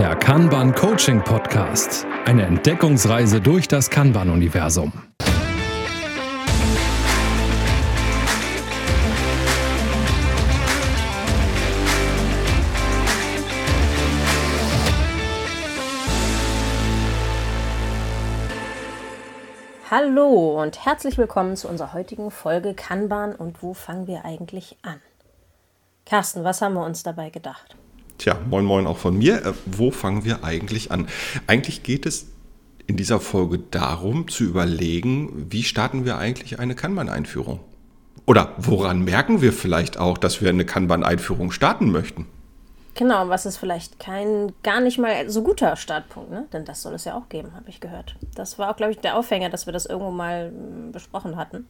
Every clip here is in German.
Der Kanban Coaching Podcast. Eine Entdeckungsreise durch das Kanban-Universum. Hallo und herzlich willkommen zu unserer heutigen Folge Kanban und wo fangen wir eigentlich an? Carsten, was haben wir uns dabei gedacht? Tja, moin moin auch von mir. Äh, wo fangen wir eigentlich an? Eigentlich geht es in dieser Folge darum zu überlegen, wie starten wir eigentlich eine Kanban-Einführung? Oder woran merken wir vielleicht auch, dass wir eine Kanban-Einführung starten möchten? Genau, was ist vielleicht kein, gar nicht mal so guter Startpunkt, ne? Denn das soll es ja auch geben, habe ich gehört. Das war auch, glaube ich, der Aufhänger, dass wir das irgendwo mal hm, besprochen hatten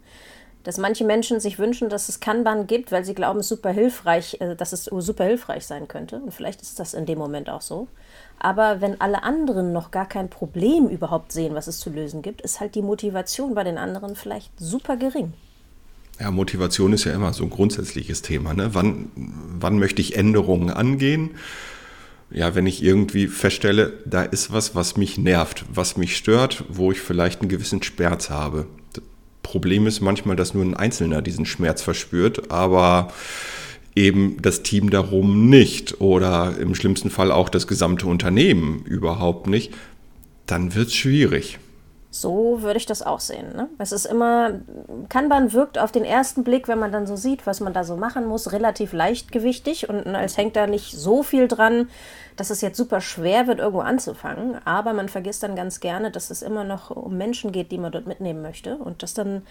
dass manche Menschen sich wünschen, dass es Kanban gibt, weil sie glauben, super hilfreich, äh, dass es super hilfreich sein könnte. Und vielleicht ist das in dem Moment auch so. Aber wenn alle anderen noch gar kein Problem überhaupt sehen, was es zu lösen gibt, ist halt die Motivation bei den anderen vielleicht super gering. Ja, Motivation ist ja immer so ein grundsätzliches Thema. Ne? Wann, wann möchte ich Änderungen angehen? Ja, wenn ich irgendwie feststelle, da ist was, was mich nervt, was mich stört, wo ich vielleicht einen gewissen Schmerz habe. Problem ist manchmal, dass nur ein Einzelner diesen Schmerz verspürt, aber eben das Team darum nicht oder im schlimmsten Fall auch das gesamte Unternehmen überhaupt nicht, dann wird es schwierig. So würde ich das auch sehen. Ne? Es ist immer, Kanban wirkt auf den ersten Blick, wenn man dann so sieht, was man da so machen muss, relativ leichtgewichtig und als hängt da nicht so viel dran, dass es jetzt super schwer wird, irgendwo anzufangen. Aber man vergisst dann ganz gerne, dass es immer noch um Menschen geht, die man dort mitnehmen möchte und dass dann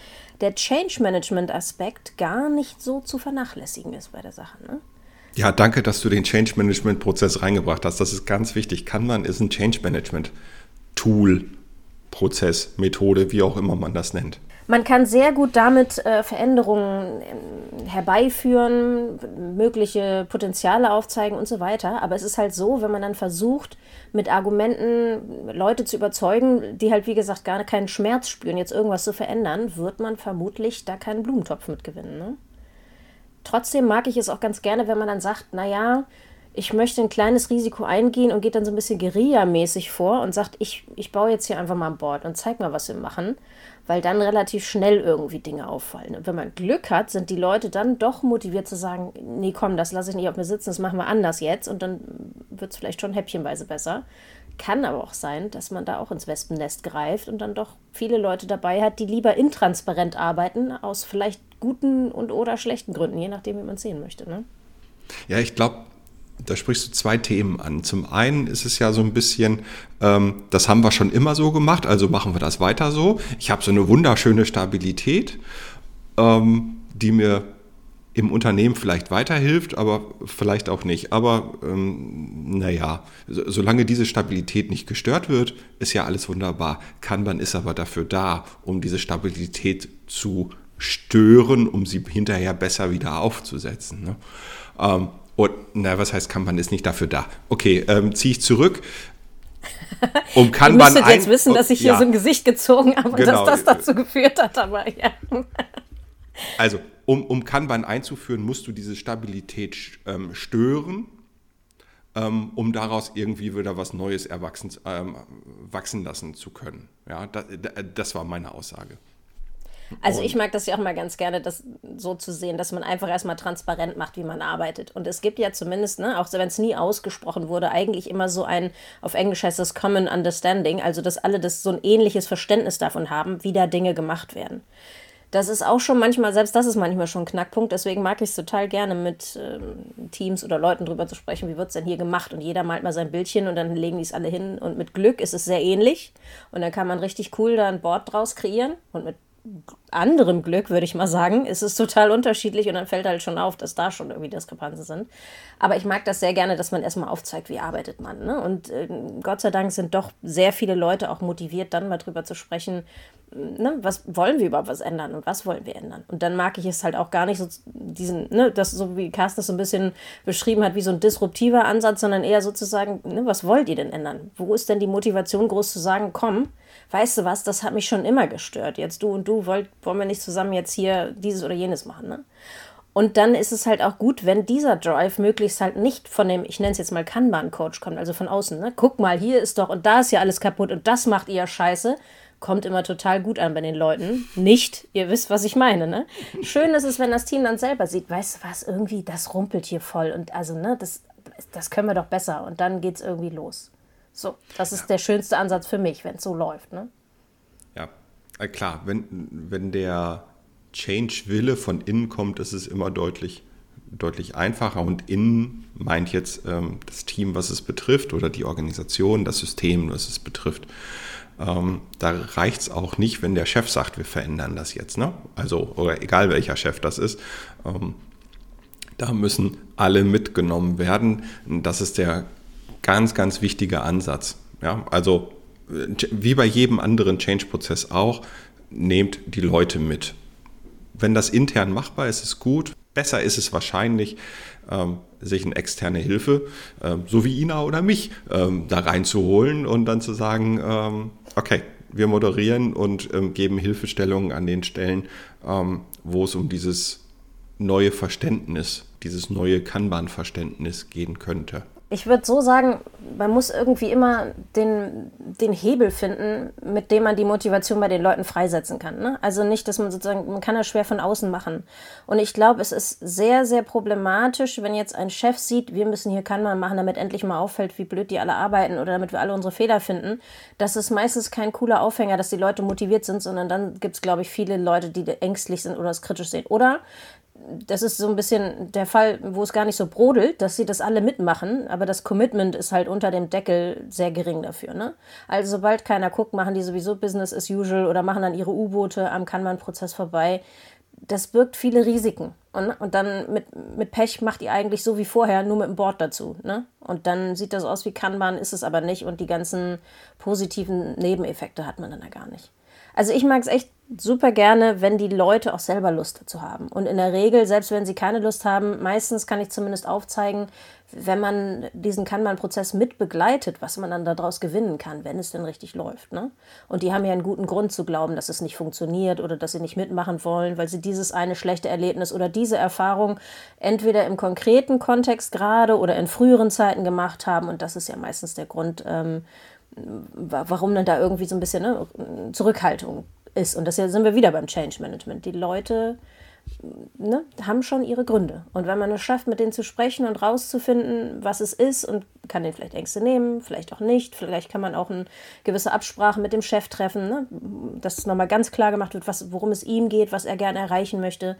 der Change Management Aspekt gar nicht so zu vernachlässigen ist bei der Sache. Ne? Ja, danke, dass du den Change Management Prozess reingebracht hast. Das ist ganz wichtig. Kanban ist ein Change Management Tool Prozess, Methode, wie auch immer man das nennt. Man kann sehr gut damit äh, Veränderungen äh, herbeiführen, mögliche Potenziale aufzeigen und so weiter. Aber es ist halt so, wenn man dann versucht, mit Argumenten Leute zu überzeugen, die halt, wie gesagt, gar keinen Schmerz spüren, jetzt irgendwas zu verändern, wird man vermutlich da keinen Blumentopf mitgewinnen. Ne? Trotzdem mag ich es auch ganz gerne, wenn man dann sagt, naja, ich möchte ein kleines Risiko eingehen und geht dann so ein bisschen Guerilla-mäßig vor und sagt, ich, ich baue jetzt hier einfach mal ein Board und zeig mal, was wir machen, weil dann relativ schnell irgendwie Dinge auffallen. Und wenn man Glück hat, sind die Leute dann doch motiviert zu sagen, nee, komm, das lasse ich nicht auf mir sitzen, das machen wir anders jetzt und dann wird es vielleicht schon häppchenweise besser. Kann aber auch sein, dass man da auch ins Wespennest greift und dann doch viele Leute dabei hat, die lieber intransparent arbeiten, aus vielleicht guten und oder schlechten Gründen, je nachdem, wie man es sehen möchte. Ne? Ja, ich glaube, da sprichst du zwei Themen an. Zum einen ist es ja so ein bisschen, ähm, das haben wir schon immer so gemacht, also machen wir das weiter so. Ich habe so eine wunderschöne Stabilität, ähm, die mir im Unternehmen vielleicht weiterhilft, aber vielleicht auch nicht. Aber ähm, naja, so, solange diese Stabilität nicht gestört wird, ist ja alles wunderbar. Kanban ist aber dafür da, um diese Stabilität zu stören, um sie hinterher besser wieder aufzusetzen. Ne? Und, na, was heißt Kanban ist nicht dafür da? Okay, ähm, ziehe ich zurück. Um Kanban Ihr müsstet jetzt wissen, dass ich hier ja. so ein Gesicht gezogen habe genau. dass das dazu geführt hat, aber ja. Also, um, um Kanban einzuführen, musst du diese Stabilität ähm, stören, ähm, um daraus irgendwie wieder was Neues erwachsen, ähm, wachsen lassen zu können. Ja, das, das war meine Aussage. Also ich mag das ja auch mal ganz gerne, das so zu sehen, dass man einfach erstmal transparent macht, wie man arbeitet. Und es gibt ja zumindest, ne, auch wenn es nie ausgesprochen wurde, eigentlich immer so ein, auf Englisch heißt das Common Understanding, also dass alle das so ein ähnliches Verständnis davon haben, wie da Dinge gemacht werden. Das ist auch schon manchmal, selbst das ist manchmal schon ein Knackpunkt. Deswegen mag ich es total gerne, mit ähm, Teams oder Leuten drüber zu sprechen, wie wird es denn hier gemacht. Und jeder malt mal sein Bildchen und dann legen die es alle hin. Und mit Glück ist es sehr ähnlich. Und dann kann man richtig cool da ein Board draus kreieren. Und mit anderem Glück, würde ich mal sagen, ist es total unterschiedlich und dann fällt halt schon auf, dass da schon irgendwie Diskrepanzen sind. Aber ich mag das sehr gerne, dass man erstmal aufzeigt, wie arbeitet man. Ne? Und äh, Gott sei Dank sind doch sehr viele Leute auch motiviert, dann mal drüber zu sprechen, ne, was wollen wir überhaupt was ändern und was wollen wir ändern. Und dann mag ich es halt auch gar nicht so diesen, ne, das so wie Carsten das so ein bisschen beschrieben hat, wie so ein disruptiver Ansatz, sondern eher sozusagen, ne, was wollt ihr denn ändern? Wo ist denn die Motivation groß zu sagen, komm, weißt du was, das hat mich schon immer gestört. Jetzt du und du wollt, wollen wir nicht zusammen jetzt hier dieses oder jenes machen. Ne? Und dann ist es halt auch gut, wenn dieser Drive möglichst halt nicht von dem, ich nenne es jetzt mal Kanban-Coach kommt, also von außen. Ne? Guck mal, hier ist doch und da ist ja alles kaputt und das macht ihr ja scheiße. Kommt immer total gut an bei den Leuten. Nicht, ihr wisst, was ich meine, ne? Schön ist es, wenn das Team dann selber sieht, weißt du was, irgendwie, das rumpelt hier voll und also, ne, das, das können wir doch besser und dann geht es irgendwie los. So, das ist der schönste Ansatz für mich, wenn es so läuft, ne? Äh, klar, wenn, wenn der Change-Wille von innen kommt, ist es immer deutlich, deutlich einfacher. Und innen meint jetzt ähm, das Team, was es betrifft, oder die Organisation, das System, was es betrifft. Ähm, da reicht es auch nicht, wenn der Chef sagt, wir verändern das jetzt. Ne? Also, oder egal welcher Chef das ist. Ähm, da müssen alle mitgenommen werden. Das ist der ganz, ganz wichtige Ansatz. Ja? Also, wie bei jedem anderen Change-Prozess auch, nehmt die Leute mit. Wenn das intern machbar ist, ist gut. Besser ist es wahrscheinlich, ähm, sich eine externe Hilfe, ähm, so wie Ina oder mich, ähm, da reinzuholen und dann zu sagen, ähm, okay, wir moderieren und ähm, geben Hilfestellungen an den Stellen, ähm, wo es um dieses neue Verständnis, dieses neue Kanban-Verständnis gehen könnte ich würde so sagen, man muss irgendwie immer den, den Hebel finden, mit dem man die Motivation bei den Leuten freisetzen kann. Ne? Also nicht, dass man sozusagen, man kann das schwer von außen machen. Und ich glaube, es ist sehr, sehr problematisch, wenn jetzt ein Chef sieht, wir müssen hier kann man machen, damit endlich mal auffällt, wie blöd die alle arbeiten oder damit wir alle unsere Fehler finden. Das ist meistens kein cooler Aufhänger, dass die Leute motiviert sind, sondern dann gibt es, glaube ich, viele Leute, die ängstlich sind oder es kritisch sehen. Oder das ist so ein bisschen der Fall, wo es gar nicht so brodelt, dass sie das alle mitmachen, aber das Commitment ist halt unter dem Deckel sehr gering dafür. Ne? Also sobald keiner guckt, machen die sowieso Business as usual oder machen dann ihre U-Boote am Kanban-Prozess vorbei. Das birgt viele Risiken. Und, und dann mit, mit Pech macht ihr eigentlich so wie vorher, nur mit dem Board dazu. Ne? Und dann sieht das aus wie Kanban, ist es aber nicht und die ganzen positiven Nebeneffekte hat man dann ja gar nicht. Also ich mag es echt super gerne, wenn die Leute auch selber Lust dazu haben. Und in der Regel, selbst wenn sie keine Lust haben, meistens kann ich zumindest aufzeigen, wenn man diesen Kanban-Prozess mit begleitet, was man dann daraus gewinnen kann, wenn es denn richtig läuft. Ne? Und die haben ja einen guten Grund zu glauben, dass es nicht funktioniert oder dass sie nicht mitmachen wollen, weil sie dieses eine schlechte Erlebnis oder diese Erfahrung entweder im konkreten Kontext gerade oder in früheren Zeiten gemacht haben. Und das ist ja meistens der Grund, ähm, warum dann da irgendwie so ein bisschen ne, Zurückhaltung ist. Und das sind wir wieder beim Change Management. Die Leute ne, haben schon ihre Gründe. Und wenn man es schafft, mit denen zu sprechen und rauszufinden, was es ist und kann denen vielleicht Ängste nehmen, vielleicht auch nicht, vielleicht kann man auch eine gewisse Absprache mit dem Chef treffen, ne, dass nochmal ganz klar gemacht wird, was, worum es ihm geht, was er gerne erreichen möchte.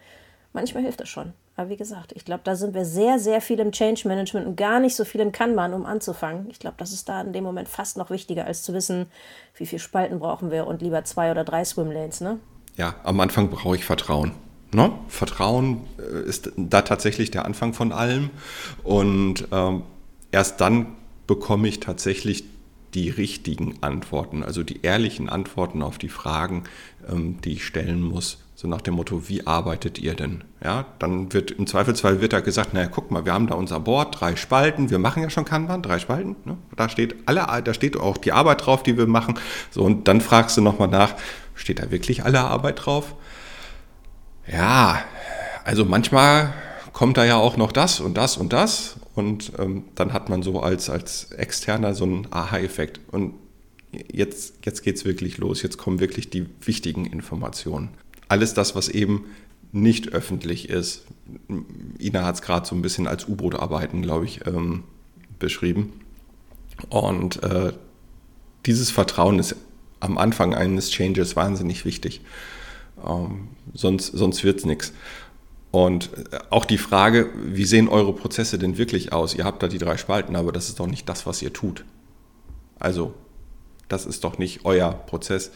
Manchmal hilft das schon. Aber wie gesagt, ich glaube, da sind wir sehr, sehr viel im Change Management und gar nicht so viel im Kanban, um anzufangen. Ich glaube, das ist da in dem Moment fast noch wichtiger, als zu wissen, wie viele Spalten brauchen wir und lieber zwei oder drei Swimlanes, ne? Ja, am Anfang brauche ich Vertrauen. Ne? Vertrauen äh, ist da tatsächlich der Anfang von allem. Und ähm, erst dann bekomme ich tatsächlich die richtigen Antworten, also die ehrlichen Antworten auf die Fragen, die ich stellen muss. So nach dem Motto, wie arbeitet ihr denn? Ja, dann wird im Zweifelsfall wird da gesagt, naja, guck mal, wir haben da unser Board, drei Spalten, wir machen ja schon Kanban, drei Spalten. Ne? Da steht alle, da steht auch die Arbeit drauf, die wir machen. So, und dann fragst du nochmal nach, steht da wirklich alle Arbeit drauf? Ja, also manchmal kommt da ja auch noch das und das und das. Und ähm, dann hat man so als, als Externer so einen Aha-Effekt. Und jetzt, jetzt geht es wirklich los. Jetzt kommen wirklich die wichtigen Informationen alles das, was eben nicht öffentlich ist. Ina hat es gerade so ein bisschen als U-Boot-Arbeiten, glaube ich, ähm, beschrieben. Und äh, dieses Vertrauen ist am Anfang eines Changes wahnsinnig wichtig. Ähm, sonst sonst wird es nichts. Und äh, auch die Frage, wie sehen eure Prozesse denn wirklich aus? Ihr habt da die drei Spalten, aber das ist doch nicht das, was ihr tut. Also, das ist doch nicht euer Prozess.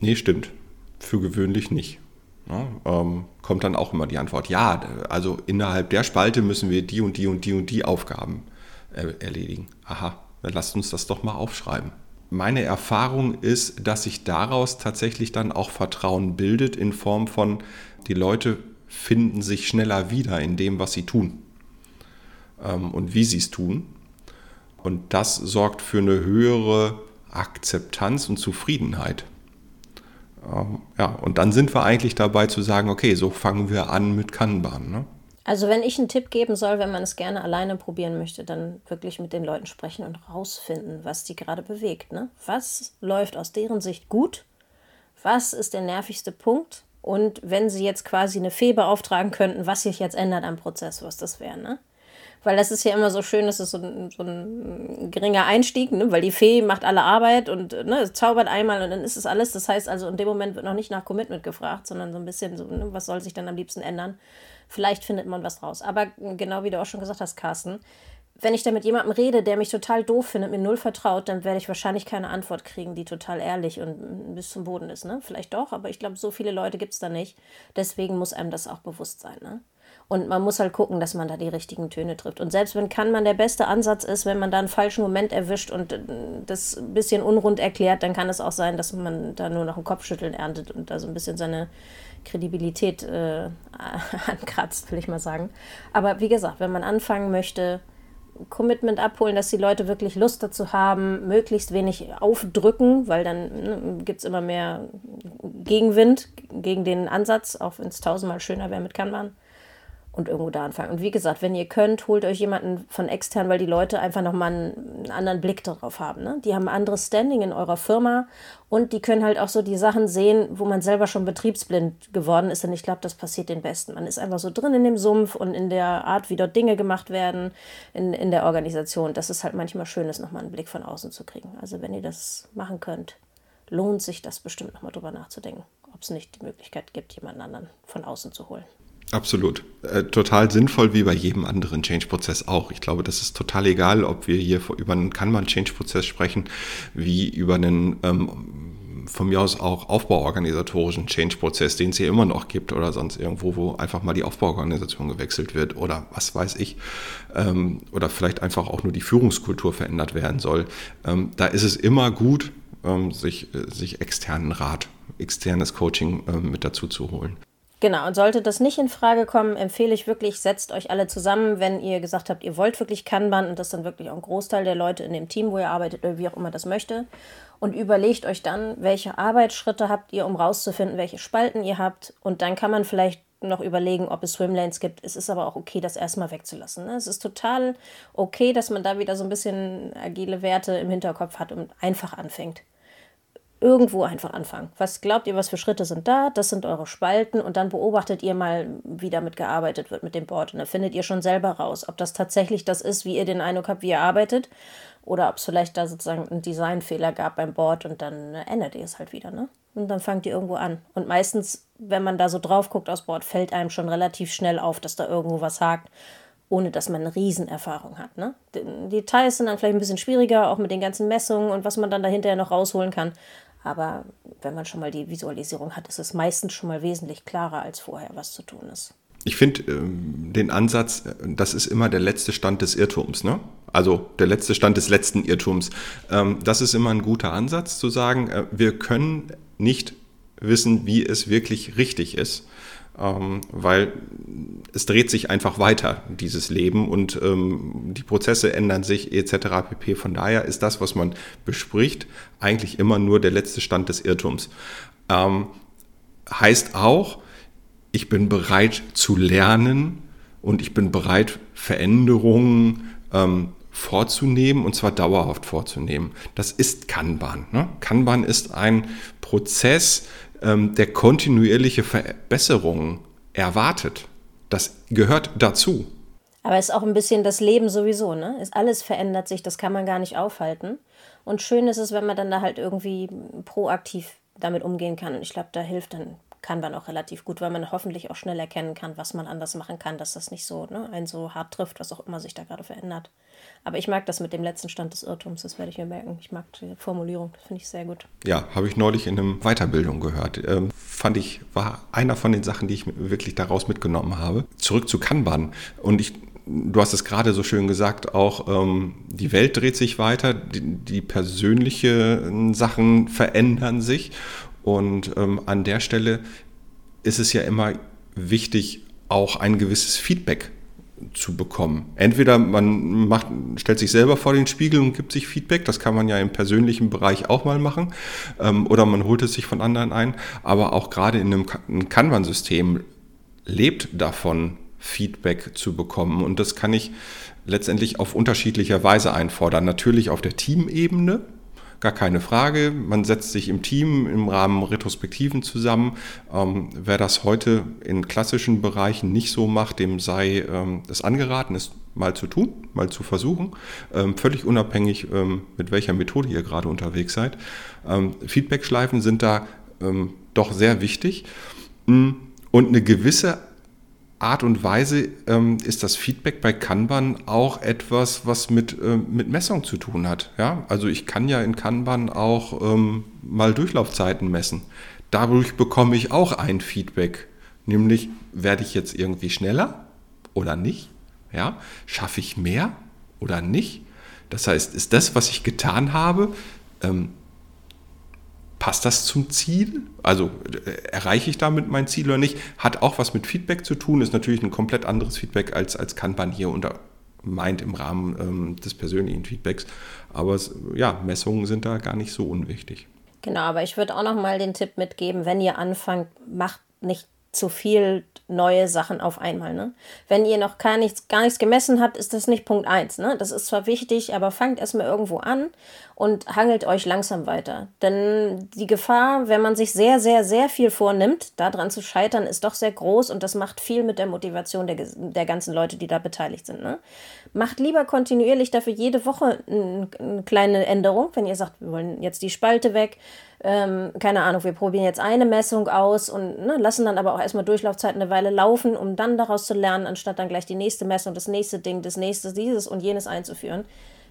Nee, stimmt für gewöhnlich nicht. Ja, ähm, kommt dann auch immer die Antwort, ja, also innerhalb der Spalte müssen wir die und die und die und die Aufgaben äh, erledigen. Aha, dann lasst uns das doch mal aufschreiben. Meine Erfahrung ist, dass sich daraus tatsächlich dann auch Vertrauen bildet in Form von, die Leute finden sich schneller wieder in dem, was sie tun ähm, und wie sie es tun. Und das sorgt für eine höhere Akzeptanz und Zufriedenheit Ähm, ja, und dann sind wir eigentlich dabei zu sagen, okay, so fangen wir an mit Kanban. Ne? Also wenn ich einen Tipp geben soll, wenn man es gerne alleine probieren möchte, dann wirklich mit den Leuten sprechen und rausfinden, was die gerade bewegt. Ne? Was läuft aus deren Sicht gut? Was ist der nervigste Punkt? Und wenn sie jetzt quasi eine Fee beauftragen könnten, was sich jetzt ändert am Prozess, was das wäre. Ne? Weil das ist ja immer so schön, das ist so ein, so ein geringer Einstieg, ne? weil die Fee macht alle Arbeit und ne, zaubert einmal und dann ist es alles. Das heißt also, in dem Moment wird noch nicht nach Commitment gefragt, sondern so ein bisschen so, ne, was soll sich dann am liebsten ändern? Vielleicht findet man was raus. Aber genau wie du auch schon gesagt hast, Carsten, wenn ich da mit jemandem rede, der mich total doof findet, mir null vertraut, dann werde ich wahrscheinlich keine Antwort kriegen, die total ehrlich und bis zum Boden ist. Ne? Vielleicht doch, aber ich glaube, so viele Leute gibt es da nicht. Deswegen muss einem das auch bewusst sein. Ne? Und man muss halt gucken, dass man da die richtigen Töne trifft. Und selbst wenn kann man der beste Ansatz ist, wenn man da einen falschen Moment erwischt und äh, das ein bisschen unrund erklärt, dann kann es auch sein, dass man da nur noch ein Kopfschütteln erntet und da so ein bisschen seine Kredibilität äh, ankratzt, will ich mal sagen. Aber wie gesagt, wenn man anfangen möchte, Commitment abholen, dass die Leute wirklich Lust dazu haben, möglichst wenig aufdrücken, weil dann ne, gibt es immer mehr Gegenwind gegen den Ansatz, auch wenn es tausendmal schöner wäre mit Kanban und irgendwo da anfangen. Und wie gesagt, wenn ihr könnt, holt euch jemanden von extern, weil die Leute einfach nochmal einen anderen Blick darauf haben. Ne? Die haben ein anderes Standing in eurer Firma und die können halt auch so die Sachen sehen, wo man selber schon betriebsblind geworden ist. Und ich glaube, das passiert den Besten. Man ist einfach so drin in dem Sumpf und in der Art, wie dort Dinge gemacht werden, in, in der Organisation. Das ist halt manchmal schön, ist nochmal einen Blick von außen zu kriegen. Also wenn ihr das machen könnt, lohnt sich das bestimmt nochmal drüber nachzudenken, ob es nicht die Möglichkeit gibt, jemanden anderen von außen zu holen. Absolut. Äh, total sinnvoll wie bei jedem anderen Change-Prozess auch. Ich glaube, das ist total egal, ob wir hier über einen Kanban-Change-Prozess sprechen, wie über einen ähm, von mir aus auch aufbauorganisatorischen Change-Prozess, den es hier immer noch gibt oder sonst irgendwo, wo einfach mal die Aufbauorganisation gewechselt wird oder was weiß ich. Ähm, oder vielleicht einfach auch nur die Führungskultur verändert werden soll. Ähm, da ist es immer gut, ähm, sich, äh, sich externen Rat, externes Coaching ähm, mit dazu zu holen. Genau, und sollte das nicht in Frage kommen, empfehle ich wirklich, setzt euch alle zusammen, wenn ihr gesagt habt, ihr wollt wirklich Kanban und das dann wirklich auch ein Großteil der Leute in dem Team, wo ihr arbeitet oder wie auch immer das möchte. Und überlegt euch dann, welche Arbeitsschritte habt ihr, um rauszufinden, welche Spalten ihr habt. Und dann kann man vielleicht noch überlegen, ob es Swimlanes gibt. Es ist aber auch okay, das erstmal wegzulassen. Ne? Es ist total okay, dass man da wieder so ein bisschen agile Werte im Hinterkopf hat und einfach anfängt irgendwo einfach anfangen. Was glaubt ihr, was für Schritte sind da? Das sind eure Spalten und dann beobachtet ihr mal, wie damit gearbeitet wird mit dem Board. Und dann findet ihr schon selber raus, ob das tatsächlich das ist, wie ihr den Eindruck habt, wie ihr arbeitet oder ob es vielleicht da sozusagen einen Designfehler gab beim Board und dann ändert ihr es halt wieder. Ne? Und dann fangt ihr irgendwo an. Und meistens, wenn man da so drauf guckt aus Board, fällt einem schon relativ schnell auf, dass da irgendwo was hakt ohne dass man eine Riesenerfahrung hat. Ne? Die Details sind dann vielleicht ein bisschen schwieriger, auch mit den ganzen Messungen und was man dann dahinter noch rausholen kann. Aber wenn man schon mal die Visualisierung hat, ist es meistens schon mal wesentlich klarer als vorher, was zu tun ist. Ich finde ähm, den Ansatz, äh, das ist immer der letzte Stand des Irrtums, ne? Also der letzte Stand des letzten Irrtums. Ähm, das ist immer ein guter Ansatz zu sagen, äh, wir können nicht wissen, wie es wirklich richtig ist ähm, weil es dreht sich einfach weiter, dieses Leben und ähm, die Prozesse ändern sich etc. pp. Von daher ist das, was man bespricht, eigentlich immer nur der letzte Stand des Irrtums. Ähm, heißt auch, ich bin bereit zu lernen und ich bin bereit, Veränderungen ähm, vorzunehmen und zwar dauerhaft vorzunehmen. Das ist Kanban. Ne? Kanban ist ein Prozess, ähm, der kontinuierliche Verbesserungen erwartet. Das gehört dazu. Aber es ist auch ein bisschen das Leben sowieso, ne? Ist, alles verändert sich, das kann man gar nicht aufhalten. Und schön ist es, wenn man dann da halt irgendwie proaktiv damit umgehen kann. Und ich glaube, da hilft dann kann man auch relativ gut, weil man hoffentlich auch schnell erkennen kann, was man anders machen kann, dass das nicht so ne, einen so hart trifft, was auch immer sich da gerade verändert. Aber ich mag das mit dem letzten Stand des Irrtums, das werde ich mir merken. Ich mag die Formulierung, das finde ich sehr gut. Ja, habe ich neulich in einer Weiterbildung gehört. Ähm, fand ich, war einer von den Sachen, die ich wirklich daraus mitgenommen habe. Zurück zu Kanban. Und ich du hast es gerade so schön gesagt, auch ähm, die Welt dreht sich weiter, die, die persönlichen Sachen verändern sich und ähm, an der Stelle ist es ja immer wichtig, auch ein gewisses Feedback zu bekommen. Entweder man macht, stellt sich selber vor den Spiegel und gibt sich Feedback, das kann man ja im persönlichen Bereich auch mal machen, ähm, oder man holt es sich von anderen ein, aber auch gerade in einem, Kanban-System lebt davon, Feedback zu bekommen. Und das kann ich letztendlich auf unterschiedlicher Weise einfordern. Natürlich auf der Teamebene, gar keine Frage. Man setzt sich im Team im Rahmen Retrospektiven zusammen. Ähm, wer das heute in klassischen Bereichen nicht so macht, dem sei ähm, es angeraten, es mal zu tun, mal zu versuchen, ähm, völlig unabhängig, ähm, mit welcher Methode ihr gerade unterwegs seid. Ähm, Feedbackschleifen sind da ähm, doch sehr wichtig mm, und eine gewisse Art und Weise ähm, ist das Feedback bei Kanban auch etwas, was mit, äh, mit Messung zu tun hat. Ja? Also ich kann ja in Kanban auch ähm, mal Durchlaufzeiten messen. Dadurch bekomme ich auch ein Feedback, nämlich werde ich jetzt irgendwie schneller oder nicht? Ja? Schaffe ich mehr oder nicht? Das heißt, ist das, was ich getan habe, ähm, passt das zum Ziel? Also äh, erreiche ich damit mein Ziel oder nicht? Hat auch was mit Feedback zu tun, ist natürlich ein komplett anderes Feedback als, als Kanban hier unter meint im Rahmen ähm, des persönlichen Feedbacks. Aber es, ja, Messungen sind da gar nicht so unwichtig. Genau, aber ich würde auch noch mal den Tipp mitgeben, wenn ihr anfangt, macht nicht zu viel neue Sachen auf einmal. Ne? Wenn ihr noch gar nichts, gar nichts gemessen habt, ist das nicht Punkt 1. Ne? Das ist zwar wichtig, aber fangt erstmal irgendwo an und hangelt euch langsam weiter. Denn die Gefahr, wenn man sich sehr, sehr, sehr viel vornimmt, daran zu scheitern, ist doch sehr groß und das macht viel mit der Motivation der, der ganzen Leute, die da beteiligt sind. Ne? Macht lieber kontinuierlich dafür jede Woche eine kleine Änderung, wenn ihr sagt, wir wollen jetzt die Spalte weg, ähm, keine Ahnung, wir probieren jetzt eine Messung aus und ne, lassen dann aber auch erstmal Durchlaufzeiten eine Weile laufen, um dann daraus zu lernen, anstatt dann gleich die nächste Messung, das nächste Ding, das nächste, dieses und jenes einzuführen,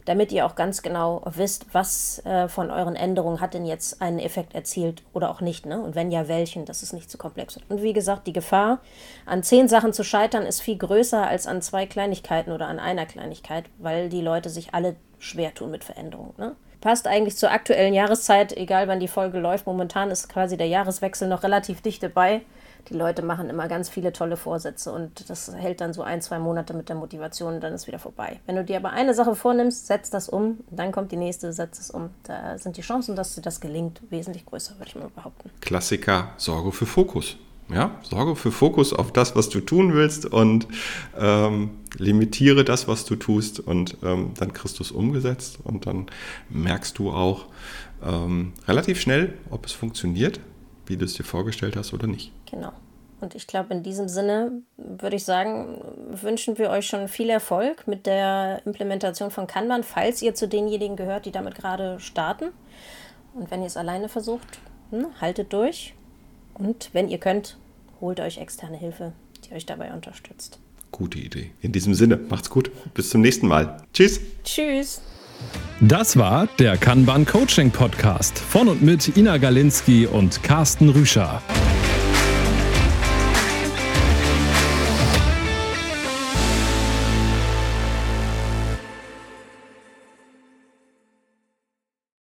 damit ihr auch ganz genau wisst, was äh, von euren Änderungen hat denn jetzt einen Effekt erzielt oder auch nicht, ne? Und wenn ja, welchen, dass es nicht zu komplex wird. Und wie gesagt, die Gefahr, an zehn Sachen zu scheitern, ist viel größer als an zwei Kleinigkeiten oder an einer Kleinigkeit, weil die Leute sich alle schwer tun mit Veränderungen, ne? passt eigentlich zur aktuellen Jahreszeit, egal wann die Folge läuft. Momentan ist quasi der Jahreswechsel noch relativ dicht dabei. Die Leute machen immer ganz viele tolle Vorsätze und das hält dann so ein, zwei Monate mit der Motivation und dann ist wieder vorbei. Wenn du dir aber eine Sache vornimmst, setz das um, dann kommt die nächste, setz es um. Da sind die Chancen, dass dir das gelingt, wesentlich größer, würde ich mal behaupten. Klassiker, Sorge für Fokus. Ja, sorge für Fokus auf das, was du tun willst und ähm, limitiere das, was du tust und ähm, dann kriegst du es umgesetzt und dann merkst du auch ähm, relativ schnell, ob es funktioniert, wie du es dir vorgestellt hast oder nicht. Genau. Und ich glaube, in diesem Sinne würde ich sagen, wünschen wir euch schon viel Erfolg mit der Implementation von Kanban, falls ihr zu denjenigen gehört, die damit gerade starten. Und wenn ihr es alleine versucht, hm, haltet durch und wenn ihr könnt, holt euch externe Hilfe, die euch dabei unterstützt. Gute Idee. In diesem Sinne, macht's gut. Bis zum nächsten Mal. Tschüss. Tschüss. Das war der Kanban Coaching Podcast von und mit Ina Galinski und Carsten Rüscher.